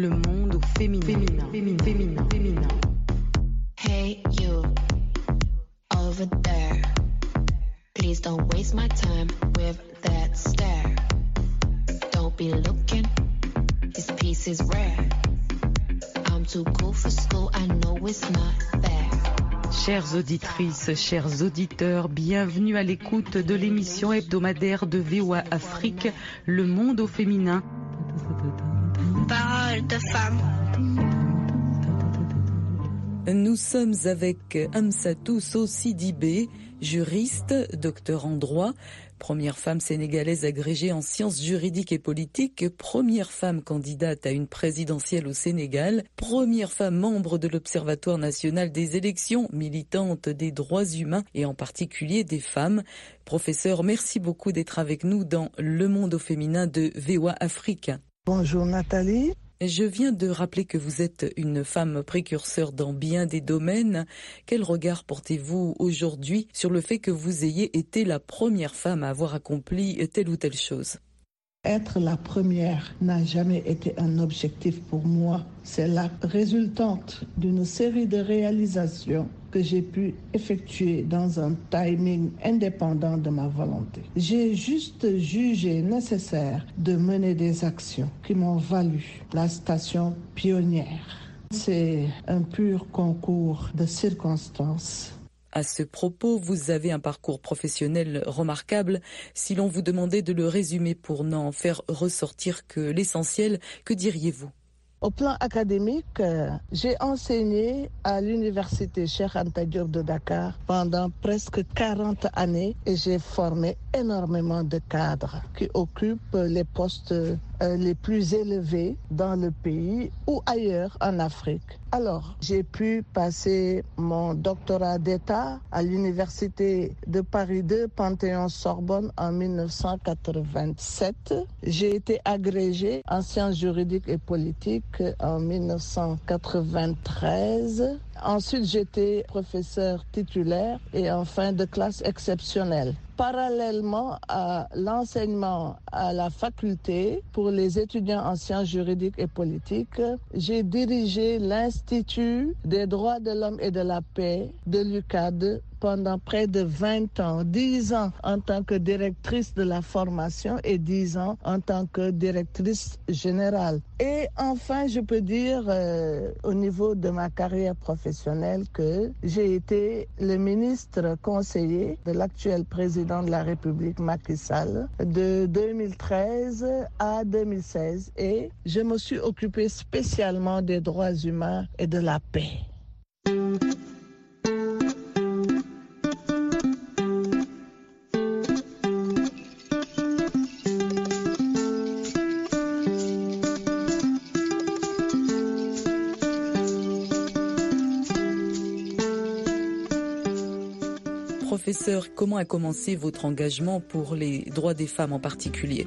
Le monde au féminin. Féminin, féminin, féminin, féminin. Hey you, over there. Please don't waste my time with that stare. Don't be looking, this piece is rare. I'm too cool for school, I know it's not fair. Chères auditrices, chers auditeurs, bienvenue à l'écoute de l'émission hebdomadaire de VOA Afrique, Le Monde au féminin. Parole de femme. Nous sommes avec Amsatou Sidibé, juriste, docteur en droit, première femme sénégalaise agrégée en sciences juridiques et politiques, première femme candidate à une présidentielle au Sénégal, première femme membre de l'Observatoire national des élections, militante des droits humains et en particulier des femmes. Professeur, merci beaucoup d'être avec nous dans Le Monde au féminin de VOA Afrique. Bonjour Nathalie. Je viens de rappeler que vous êtes une femme précurseur dans bien des domaines. Quel regard portez-vous aujourd'hui sur le fait que vous ayez été la première femme à avoir accompli telle ou telle chose? Être la première n'a jamais été un objectif pour moi. C'est la résultante d'une série de réalisations que j'ai pu effectuer dans un timing indépendant de ma volonté. J'ai juste jugé nécessaire de mener des actions qui m'ont valu la station pionnière. C'est un pur concours de circonstances. À ce propos, vous avez un parcours professionnel remarquable. Si l'on vous demandait de le résumer pour n'en faire ressortir que l'essentiel, que diriez-vous? Au plan académique, euh, j'ai enseigné à l'université Cheikh Anta de Dakar pendant presque 40 années et j'ai formé énormément de cadres qui occupent les postes les plus élevés dans le pays ou ailleurs en Afrique. Alors, j'ai pu passer mon doctorat d'État à l'Université de Paris 2, Panthéon-Sorbonne en 1987. J'ai été agrégée en sciences juridiques et politiques en 1993. Ensuite, j'étais professeur titulaire et en fin de classe exceptionnelle parallèlement à l'enseignement à la faculté pour les étudiants en sciences juridiques et politiques, j'ai dirigé l'Institut des droits de l'homme et de la paix de l'UCAD pendant près de 20 ans, 10 ans en tant que directrice de la formation et 10 ans en tant que directrice générale. Et enfin, je peux dire euh, au niveau de ma carrière professionnelle que j'ai été le ministre conseiller de l'actuel président de la République Macky Sall de 2013 à 2016 et je me suis occupée spécialement des droits humains et de la paix. Comment a commencé votre engagement pour les droits des femmes en particulier?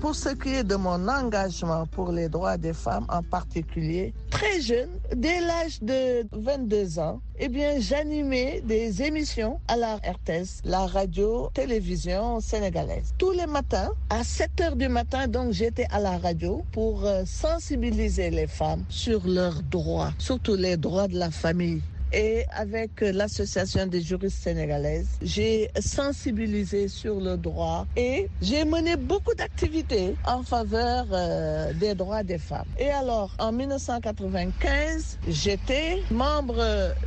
Pour ce qui est de mon engagement pour les droits des femmes en particulier, très jeune, dès l'âge de 22 ans, eh bien, j'animais des émissions à la RTS, la radio-télévision sénégalaise. Tous les matins, à 7 heures du matin, donc, j'étais à la radio pour euh, sensibiliser les femmes sur leurs droits, surtout les droits de la famille, et avec l'association des juristes sénégalaises, j'ai sensibilisé sur le droit et j'ai mené beaucoup d'activités en faveur euh, des droits des femmes. Et alors, en 1995, j'étais membre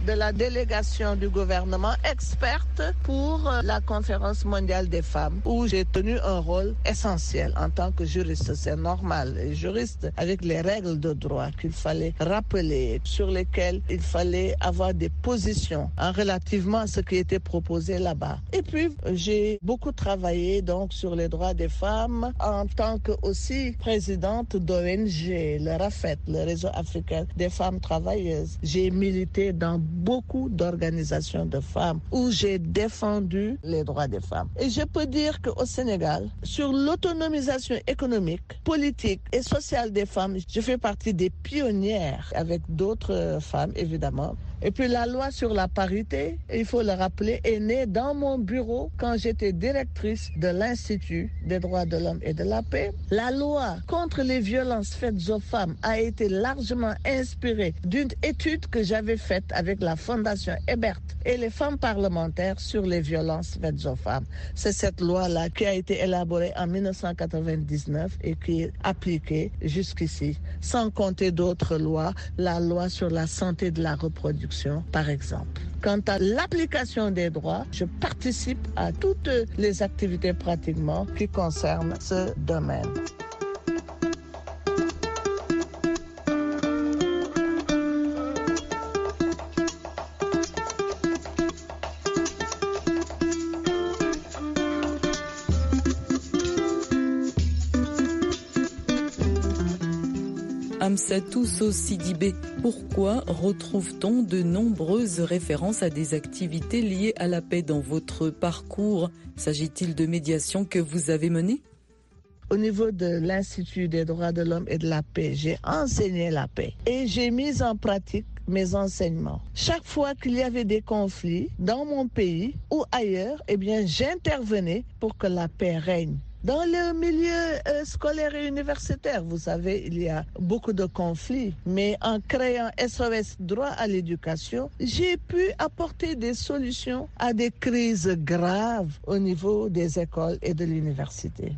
de la délégation du gouvernement experte pour la conférence mondiale des femmes où j'ai tenu un rôle essentiel en tant que juriste. C'est normal, les juristes avec les règles de droit qu'il fallait rappeler, sur lesquelles il fallait avoir des positions en relativement à ce qui était proposé là-bas. Et puis, j'ai beaucoup travaillé donc sur les droits des femmes en tant que aussi présidente d'ONG, le RAFET, le Réseau africain des femmes travailleuses. J'ai milité dans beaucoup d'organisations de femmes où j'ai défendu les droits des femmes. Et je peux dire qu'au Sénégal, sur l'autonomisation économique, politique et sociale des femmes, je fais partie des pionnières avec d'autres femmes, évidemment, Et puis la loi sur la parité, il faut le rappeler, est née dans mon bureau quand j'étais directrice de l'Institut des droits de l'homme et de la paix. La loi contre les violences faites aux femmes a été largement inspirée d'une étude que j'avais faite avec la Fondation Ebert et les femmes parlementaires sur les violences faites aux femmes. C'est cette loi-là qui a été élaborée en 1999 et qui est appliquée jusqu'ici, sans compter d'autres lois, la loi sur la santé de la reproduction, par exemple. Quant à l'application des droits, je participe à toutes les activités pratiquement qui concernent ce domaine. Amsatou Sidibé, pourquoi retrouve-t-on de nombreuses références à des activités liées à la paix dans votre parcours? S'agit-il de médiation que vous avez menée? Au niveau de l'Institut des droits de l'homme et de la paix, j'ai enseigné la paix et j'ai mis en pratique mes enseignements. Chaque fois qu'il y avait des conflits dans mon pays ou ailleurs, eh bien, j'intervenais pour que la paix règne. Dans le milieu euh, scolaire et universitaire, vous savez, il y a beaucoup de conflits, mais en créant SOS droit à l'éducation, j'ai pu apporter des solutions à des crises graves au niveau des écoles et de l'université.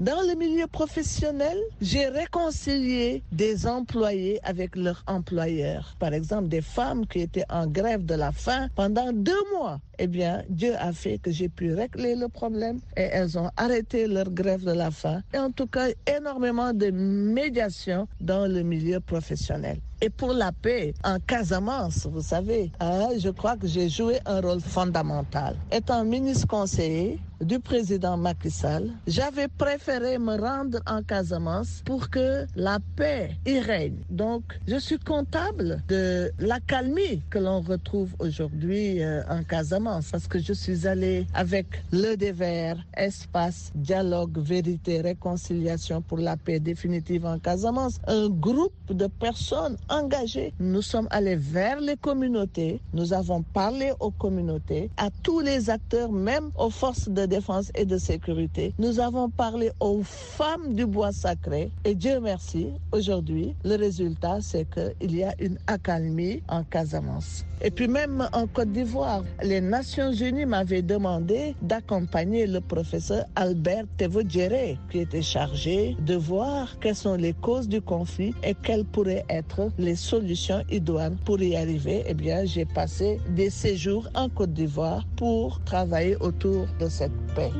Dans le milieu professionnel, j'ai réconcilié des employés avec leurs employeurs. Par exemple, des femmes qui étaient en grève de la faim pendant deux mois. Eh bien, Dieu a fait que j'ai pu régler le problème et elles ont arrêté leur grève de la faim. Et en tout cas, énormément de médiation dans le milieu professionnel. Et pour la paix en Casamance, vous savez, hein, je crois que j'ai joué un rôle fondamental. Étant ministre conseiller, du président Macky Sall, j'avais préféré me rendre en Casamance pour que la paix y règne. Donc, je suis comptable de l'accalmie que l'on retrouve aujourd'hui euh, en Casamance parce que je suis allé avec le dévers, espace, dialogue, vérité, réconciliation pour la paix définitive en Casamance. Un groupe de personnes engagées. Nous sommes allés vers les communautés. Nous avons parlé aux communautés, à tous les acteurs, même aux forces de défense et de sécurité. Nous avons parlé aux femmes du bois sacré et Dieu merci, aujourd'hui, le résultat, c'est qu'il y a une accalmie en Casamance. Et puis même en Côte d'Ivoire, les Nations Unies m'avaient demandé d'accompagner le professeur Albert Tevodjere, qui était chargé de voir quelles sont les causes du conflit et quelles pourraient être les solutions idoines pour y arriver. Eh bien, j'ai passé des séjours en Côte d'Ivoire pour travailler autour de cette paix.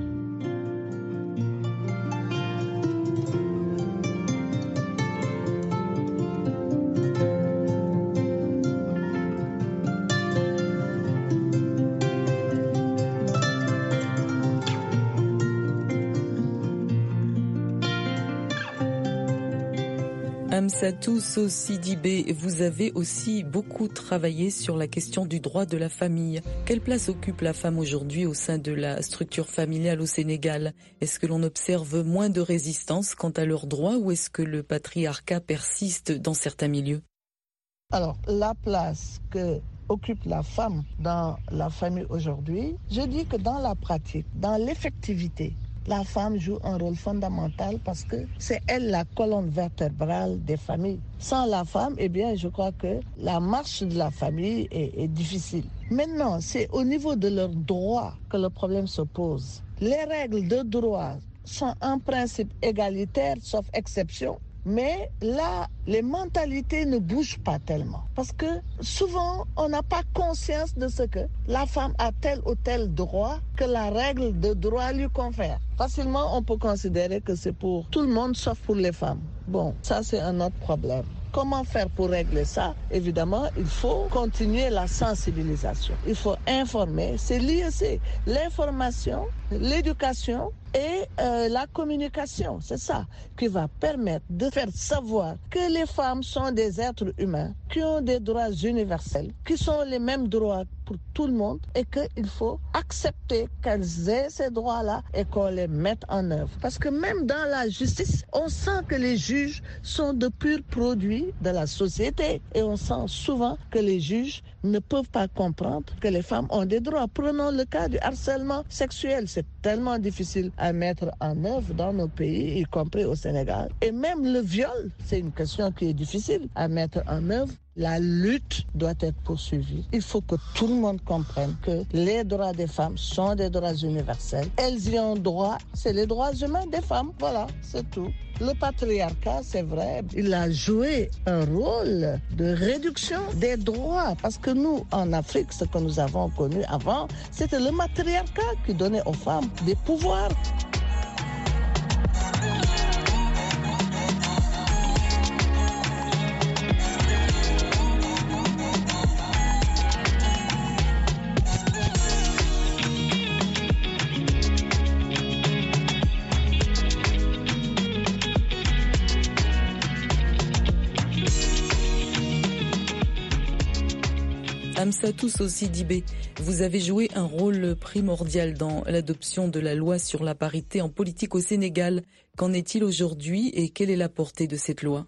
Amsatou Sidibé, vous avez aussi beaucoup travaillé sur la question du droit de la famille. Quelle place occupe la femme aujourd'hui au sein de la structure familiale au Sénégal? Est-ce que l'on observe moins de résistance quant à leurs droits ou est-ce que le patriarcat persiste dans certains milieux? Alors, la place que occupe la femme dans la famille aujourd'hui, je dis que dans la pratique, dans l'effectivité, la femme joue un rôle fondamental parce que c'est elle la colonne vertébrale des familles. Sans la femme, eh bien, je crois que la marche de la famille est, est difficile. Maintenant, c'est au niveau de leurs droits que le problème se pose. Les règles de droit sont en principe égalitaires, sauf exception. Mais là, les mentalités ne bougent pas tellement. Parce que souvent, on n'a pas conscience de ce que la femme a tel ou tel droit que la règle de droit lui confère. Facilement, on peut considérer que c'est pour tout le monde sauf pour les femmes. Bon, ça c'est un autre problème. Comment faire pour régler ça? Évidemment, il faut continuer la sensibilisation. Il faut informer. C'est l'IEC. L'information, l'éducation et euh, la communication. C'est ça qui va permettre de faire savoir que les femmes sont des êtres humains qui ont des droits universels, qui sont les mêmes droits pour tout le monde et qu'il faut accepter qu'elles aient ces droits-là et qu'on les mette en œuvre. Parce que même dans la justice, on sent que les juges sont de purs produits de la société et on sent souvent que les juges ne peuvent pas comprendre que les femmes ont des droits. Prenons le cas du harcèlement sexuel. C'est tellement difficile à mettre en œuvre dans nos pays, y compris au Sénégal. Et même le viol, c'est une question qui est difficile à mettre en œuvre. La lutte doit être poursuivie. Il faut que tout le monde comprenne que les droits des femmes sont des droits universels. Elles y ont droit. C'est les droits humains des femmes. Voilà, c'est tout. Le patriarcat, c'est vrai, il a joué un rôle de réduction des droits. Parce que nous, en Afrique, ce que nous avons connu avant, c'était le matriarcat qui donnait aux femmes des pouvoirs. Amsatou Sidibé, vous avez joué un rôle primordial dans l'adoption de la loi sur la parité en politique au Sénégal. Qu'en est-il aujourd'hui et quelle est la portée de cette loi?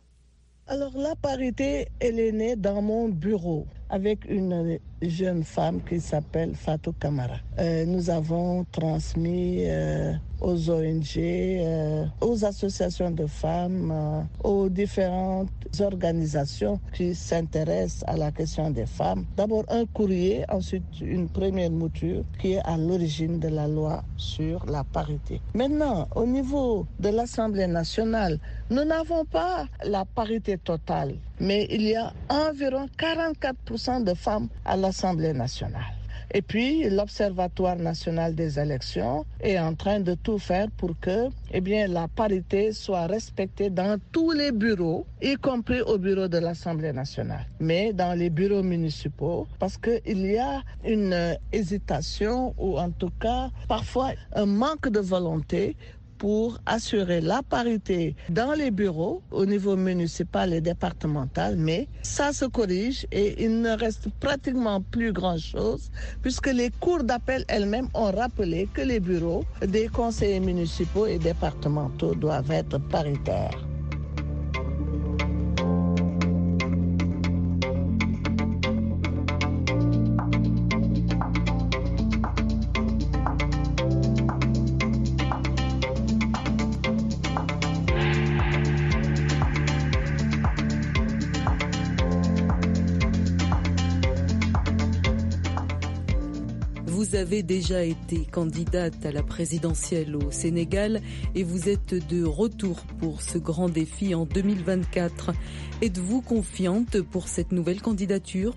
Alors la parité, elle est née dans mon bureau avec une jeune femme qui s'appelle Fatou Kamara. Euh, nous avons transmis euh, aux ONG, euh, aux associations de femmes, aux différentes organisations qui s'intéressent à la question des femmes. D'abord un courrier, ensuite une première mouture qui est à l'origine de la loi sur la parité. Maintenant, au niveau de l'Assemblée nationale, nous n'avons pas la parité totale, mais il y a environ 44% de femmes à l'Assemblée nationale. Et puis, l'Observatoire national des élections est en train de tout faire pour que eh bien, la parité soit respectée dans tous les bureaux, y compris au bureau de l'Assemblée nationale, mais dans les bureaux municipaux, parce qu'il y a une hésitation ou en tout cas parfois un manque de volonté pour assurer la parité dans les bureaux au niveau municipal et départemental, mais ça se corrige et il ne reste pratiquement plus grand-chose puisque les cours d'appel elles-mêmes ont rappelé que les bureaux des conseillers municipaux et départementaux doivent être paritaires. Vous avez déjà été candidate à la présidentielle au Sénégal et vous êtes de retour pour ce grand défi en 2024. Êtes-vous confiante pour cette nouvelle candidature?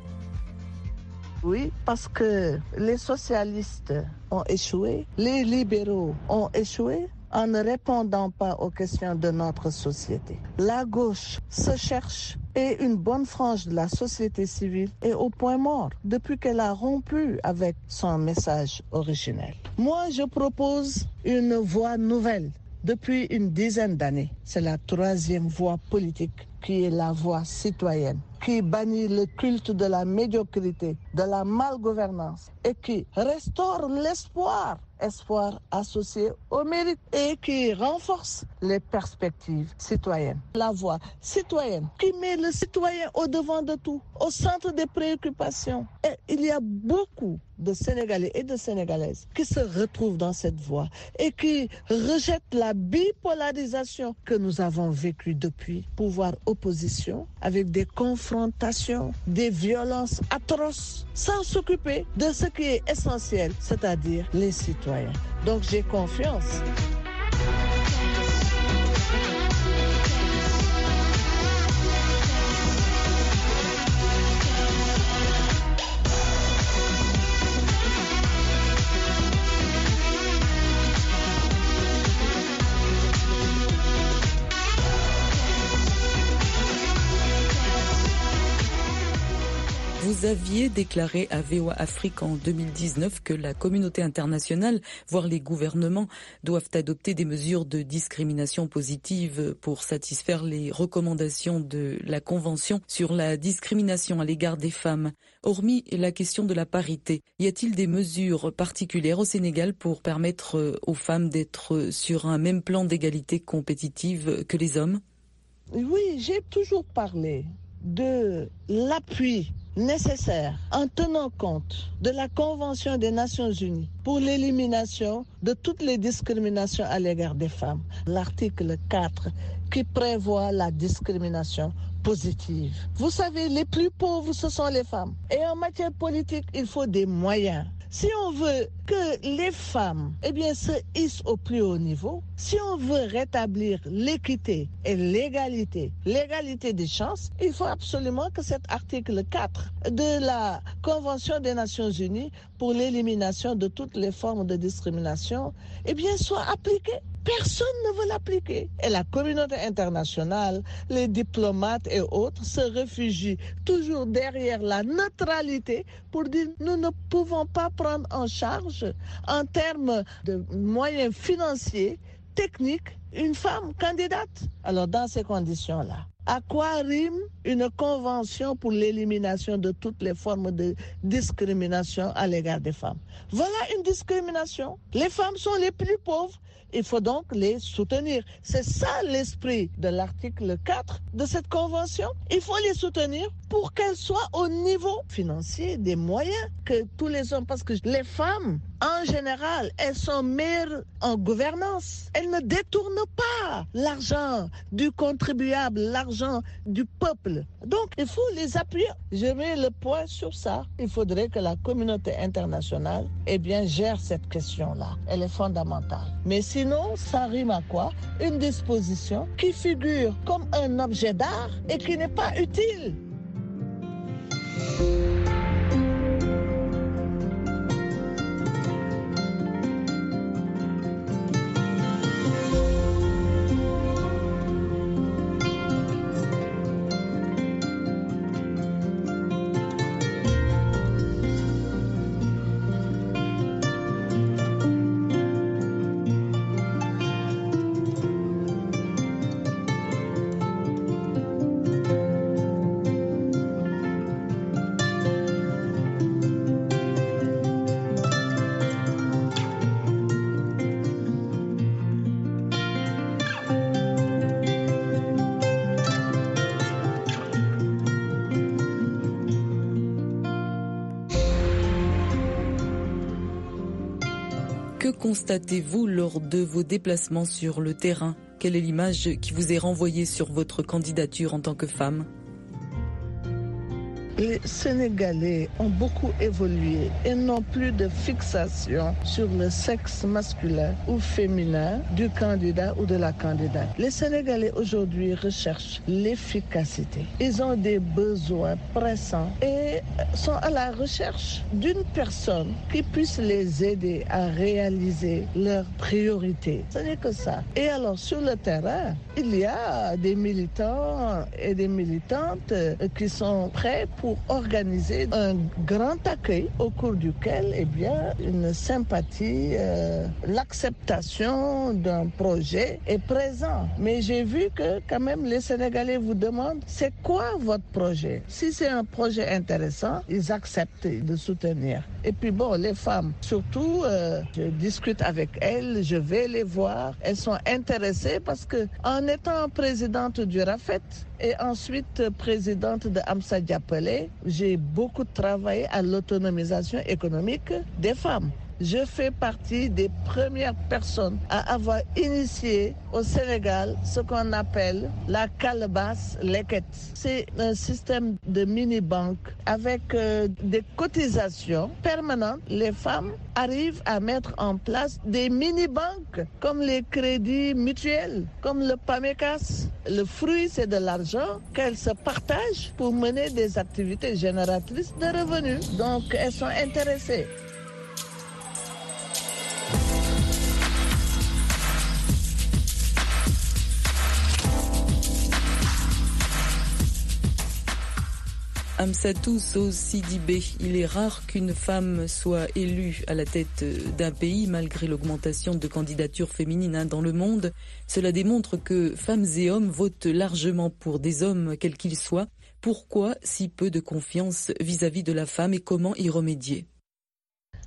Oui, parce que les socialistes ont échoué, les libéraux ont échoué, en ne répondant pas aux questions de notre société. La gauche se cherche et une bonne frange de la société civile est au point mort depuis qu'elle a rompu avec son message originel. Moi, je propose une voie nouvelle depuis une dizaine d'années. C'est la troisième voie politique qui est la voie citoyenne, qui bannit le culte de la médiocrité, de la malgouvernance et qui restaure l'espoir espoir associé au mérite et qui renforce les perspectives citoyennes. La voie citoyenne qui met le citoyen au devant de tout, au centre des préoccupations. Et il y a beaucoup de Sénégalais et de Sénégalaises qui se retrouvent dans cette voie et qui rejettent la bipolarisation que nous avons vécue depuis pouvoir opposition avec des confrontations, des violences atroces sans s'occuper de ce qui est essentiel, c'est-à-dire les citoyens. Donc j'ai confiance. Vous aviez déclaré à VOA Afrique en 2019 que la communauté internationale, voire les gouvernements, doivent adopter des mesures de discrimination positive pour satisfaire les recommandations de la Convention sur la discrimination à l'égard des femmes. Hormis la question de la parité, y a-t-il des mesures particulières au Sénégal pour permettre aux femmes d'être sur un même plan d'égalité compétitive que les hommes? Oui, j'ai toujours parlé de l'appui nécessaire en tenant compte de la Convention des Nations Unies pour l'élimination de toutes les discriminations à l'égard des femmes. L'article 4 qui prévoit la discrimination positive. Vous savez, les plus pauvres, ce sont les femmes. Et en matière politique, il faut des moyens. Si on veut que les femmes eh se hissent au plus haut niveau, si on veut rétablir l'équité et l'égalité, l'égalité des chances, il faut absolument que cet article 4 de la Convention des Nations Unies pour l'élimination de toutes les formes de discrimination eh soit appliqué. Personne ne veut l'appliquer. Et la communauté internationale, les diplomates et autres se réfugient toujours derrière la neutralité pour dire nous ne pouvons pas prendre en charge en termes de moyens financiers, techniques, une femme candidate. Alors dans ces conditions-là, à quoi rime une convention pour l'élimination de toutes les formes de discrimination à l'égard des femmes? Voilà une discrimination. Les femmes sont les plus pauvres. Il faut donc les soutenir. C'est ça l'esprit de l'article 4 de cette convention. Il faut les soutenir pour qu'elles soient au niveau financier des moyens que tous les hommes. Parce que les femmes, en général, elles sont meilleures en gouvernance. Elles ne détournent pas l'argent du contribuable, l'argent du peuple. Donc, il faut les appuyer. Je mets le point sur ça. Il faudrait que la communauté internationale eh bien, gère cette question-là. Elle est fondamentale. Mais sinon, ça rime à quoi? Une disposition qui figure comme un objet d'art et qui n'est pas utile. Constatez-vous lors de vos déplacements sur le terrain? Quelle est l'image qui vous est renvoyée sur votre candidature en tant que femme? Les Sénégalais ont beaucoup évolué et n'ont plus de fixation sur le sexe masculin ou féminin du candidat ou de la candidate. Les Sénégalais aujourd'hui recherchent l'efficacité. Ils ont des besoins pressants et sont à la recherche d'une personne qui puisse les aider à réaliser leurs priorités. Ce n'est que ça. Et alors sur le terrain, il y a des militants et des militantes qui sont prêts pour organiser un grand accueil au cours duquel, eh bien, une sympathie, euh, l'acceptation d'un projet est présent. Mais j'ai vu que quand même les Sénégalais vous demandent c'est quoi votre projet? Si c'est un projet intéressant, ils acceptent de soutenir. Et puis bon, les femmes, surtout, euh, je discute avec elles, je vais les voir. Elles sont intéressées parce que en étant présidente du RAFET, et ensuite présidente de Amsa Diapele, j'ai beaucoup travaillé à l'autonomisation économique des femmes. Je fais partie des premières personnes à avoir initié au Sénégal ce qu'on appelle la calebasse leket. C'est un système de mini-banque avec euh, des cotisations permanentes. Les femmes arrivent à mettre en place des mini-banques comme les crédits mutuels, comme le PAMECAS. Le fruit, c'est de l'argent qu'elles se partagent pour mener des activités génératrices de revenus. Donc, elles sont intéressées. Amsatou Sidibé, il est rare qu'une femme soit élue à la tête d'un pays malgré l'augmentation de candidatures féminines hein, dans le monde. Cela démontre que femmes et hommes votent largement pour des hommes quels qu'ils soient. Pourquoi si peu de confiance vis-à-vis -vis de la femme et comment y remédier?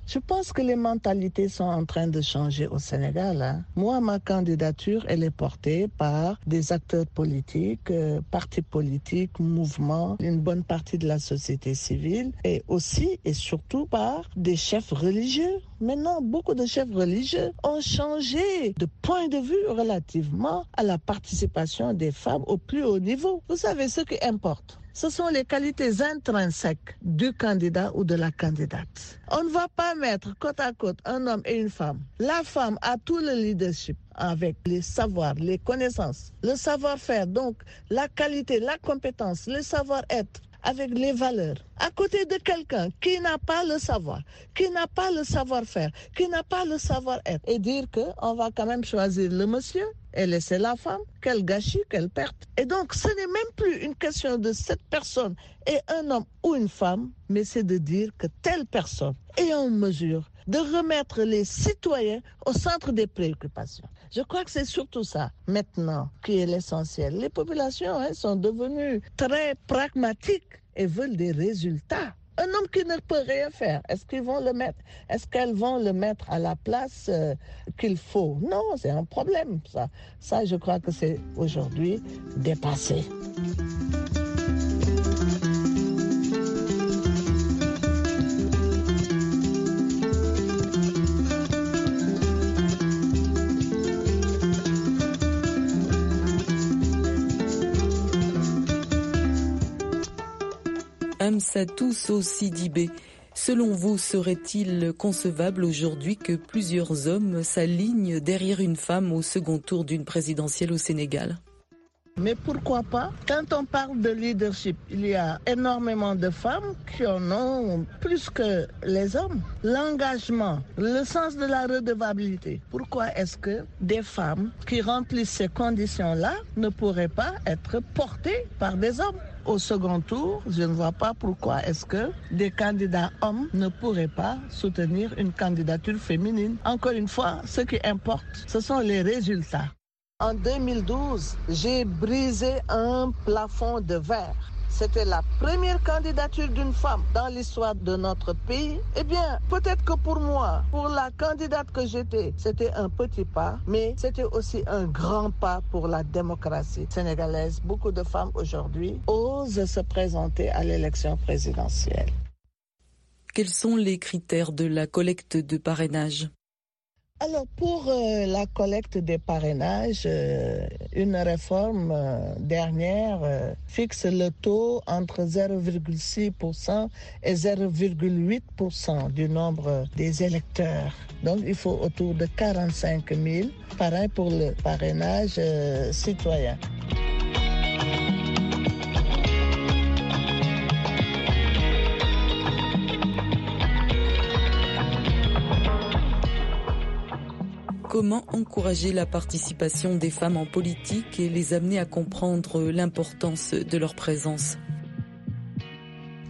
Je pense que les mentalités sont en train de changer au Sénégal. Hein. Moi, ma candidature, elle est portée par des acteurs politiques, euh, partis politiques, mouvements, une bonne partie de la société civile et aussi et surtout par des chefs religieux. Maintenant, beaucoup de chefs religieux ont changé de point de vue relativement à la participation des femmes au plus haut niveau. Vous savez ce qui importe ce sont les qualités intrinsèques du candidat ou de la candidate. On ne va pas mettre côte à côte un homme et une femme. La femme a tout le leadership avec les savoirs, les connaissances, le savoir-faire, donc la qualité, la compétence, le savoir-être avec les valeurs, à côté de quelqu'un qui n'a pas le savoir, qui n'a pas le savoir-faire, qui n'a pas le savoir-être, et dire qu'on va quand même choisir le monsieur et laisser la femme, quel gâchis, quelle perte. Et donc, ce n'est même plus une question de cette personne et un homme ou une femme, mais c'est de dire que telle personne est en mesure de remettre les citoyens au centre des préoccupations. Je crois que c'est surtout ça maintenant qui est l'essentiel. Les populations hein, sont devenues très pragmatiques et veulent des résultats. Un homme qui ne peut rien faire, est-ce qu'ils vont le mettre Est-ce qu'elles vont le mettre à la place euh, qu'il faut? Non, c'est un problème ça. Ça, je crois que c'est aujourd'hui dépassé. Amsatou Sidibé. Selon vous, serait-il concevable aujourd'hui que plusieurs hommes s'alignent derrière une femme au second tour d'une présidentielle au Sénégal? Mais pourquoi pas? Quand on parle de leadership, il y a énormément de femmes qui en ont plus que les hommes. L'engagement, le sens de la redevabilité. Pourquoi est-ce que des femmes qui remplissent ces conditions-là ne pourraient pas être portées par des hommes? Au second tour, je ne vois pas pourquoi est-ce que des candidats hommes ne pourraient pas soutenir une candidature féminine. Encore une fois, ce qui importe, ce sont les résultats. En 2012, j'ai brisé un plafond de verre. C'était la première candidature d'une femme dans l'histoire de notre pays. Eh bien, peut-être que pour moi, pour la candidate que j'étais, c'était un petit pas, mais c'était aussi un grand pas pour la démocratie sénégalaise. Beaucoup de femmes aujourd'hui osent se présenter à l'élection présidentielle. Quels sont les critères de la collecte de parrainage? Alors pour euh, la collecte des parrainages, euh, une réforme euh, dernière fixe le taux entre 0,6% et 0,8% du nombre des électeurs. Donc il faut autour de 45 000 parrains pour le parrainage citoyen. Comment encourager la participation des femmes en politique et les amener à comprendre l'importance de leur présence?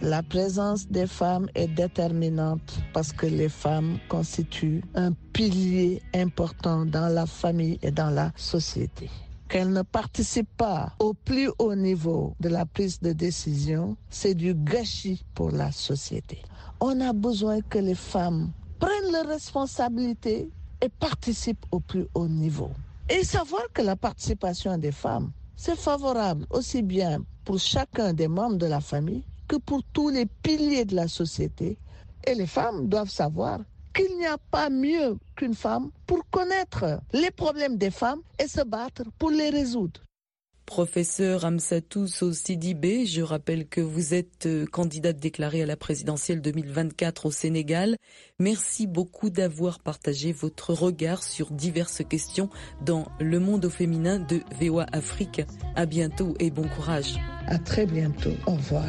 La présence des femmes est déterminante parce que les femmes constituent un pilier important dans la famille et dans la société. Qu'elles ne participent pas au plus haut niveau de la prise de décision, c'est du gâchis pour la société. On a besoin que les femmes prennent leurs responsabilités et participe au plus haut niveau. Et savoir que la participation des femmes, c'est favorable aussi bien pour chacun des membres de la famille que pour tous les piliers de la société. Et les femmes doivent savoir qu'il n'y a pas mieux qu'une femme pour connaître les problèmes des femmes et se battre pour les résoudre. Professeur Amsatou Sidibé, je rappelle que vous êtes euh, candidate déclarée à la présidentielle 2024 au Sénégal. Merci beaucoup d'avoir partagé votre regard sur diverses questions dans le monde au féminin de VOA Afrique. À bientôt et bon courage. À très bientôt. Au revoir.